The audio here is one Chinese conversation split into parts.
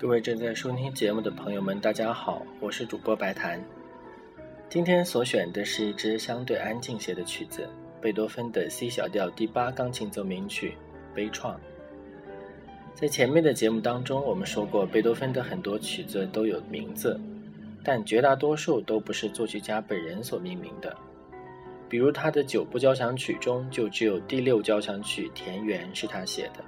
各位正在收听节目的朋友们，大家好，我是主播白檀。今天所选的是一支相对安静些的曲子——贝多芬的 C 小调第八钢琴奏鸣曲《悲怆》。在前面的节目当中，我们说过，贝多芬的很多曲子都有名字，但绝大多数都不是作曲家本人所命名的。比如他的九部交响曲中，就只有第六交响曲《田园》是他写的。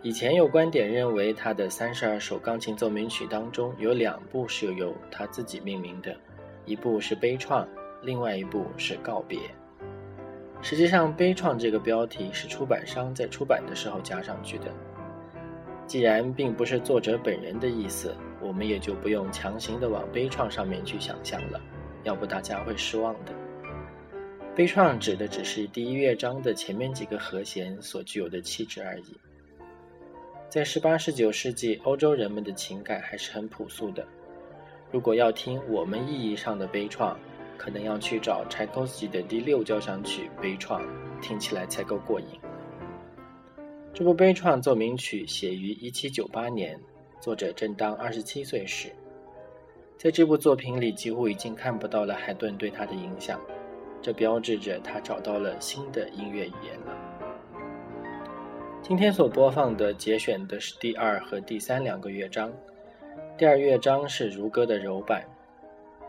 以前有观点认为，他的三十二首钢琴奏鸣曲当中有两部是由他自己命名的，一部是悲怆，另外一部是告别。实际上，悲怆这个标题是出版商在出版的时候加上去的。既然并不是作者本人的意思，我们也就不用强行的往悲怆上面去想象了，要不大家会失望的。悲怆指的只是第一乐章的前面几个和弦所具有的气质而已。在十八、十九世纪，欧洲人们的情感还是很朴素的。如果要听我们意义上的悲怆，可能要去找柴可夫斯基的第六交响曲《悲怆》，听起来才够过瘾。这部悲怆奏鸣曲写于一七九八年，作者正当二十七岁时。在这部作品里，几乎已经看不到了海顿对他的影响，这标志着他找到了新的音乐语言了。今天所播放的节选的是第二和第三两个乐章。第二乐章是如歌的柔板，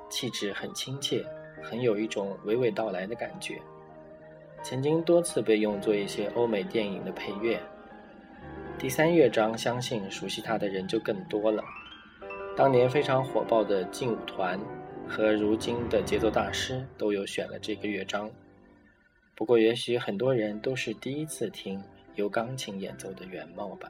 气质很亲切，很有一种娓娓道来的感觉。曾经多次被用作一些欧美电影的配乐。第三乐章，相信熟悉它的人就更多了。当年非常火爆的劲舞团和如今的节奏大师都有选了这个乐章。不过，也许很多人都是第一次听。由钢琴演奏的原貌吧。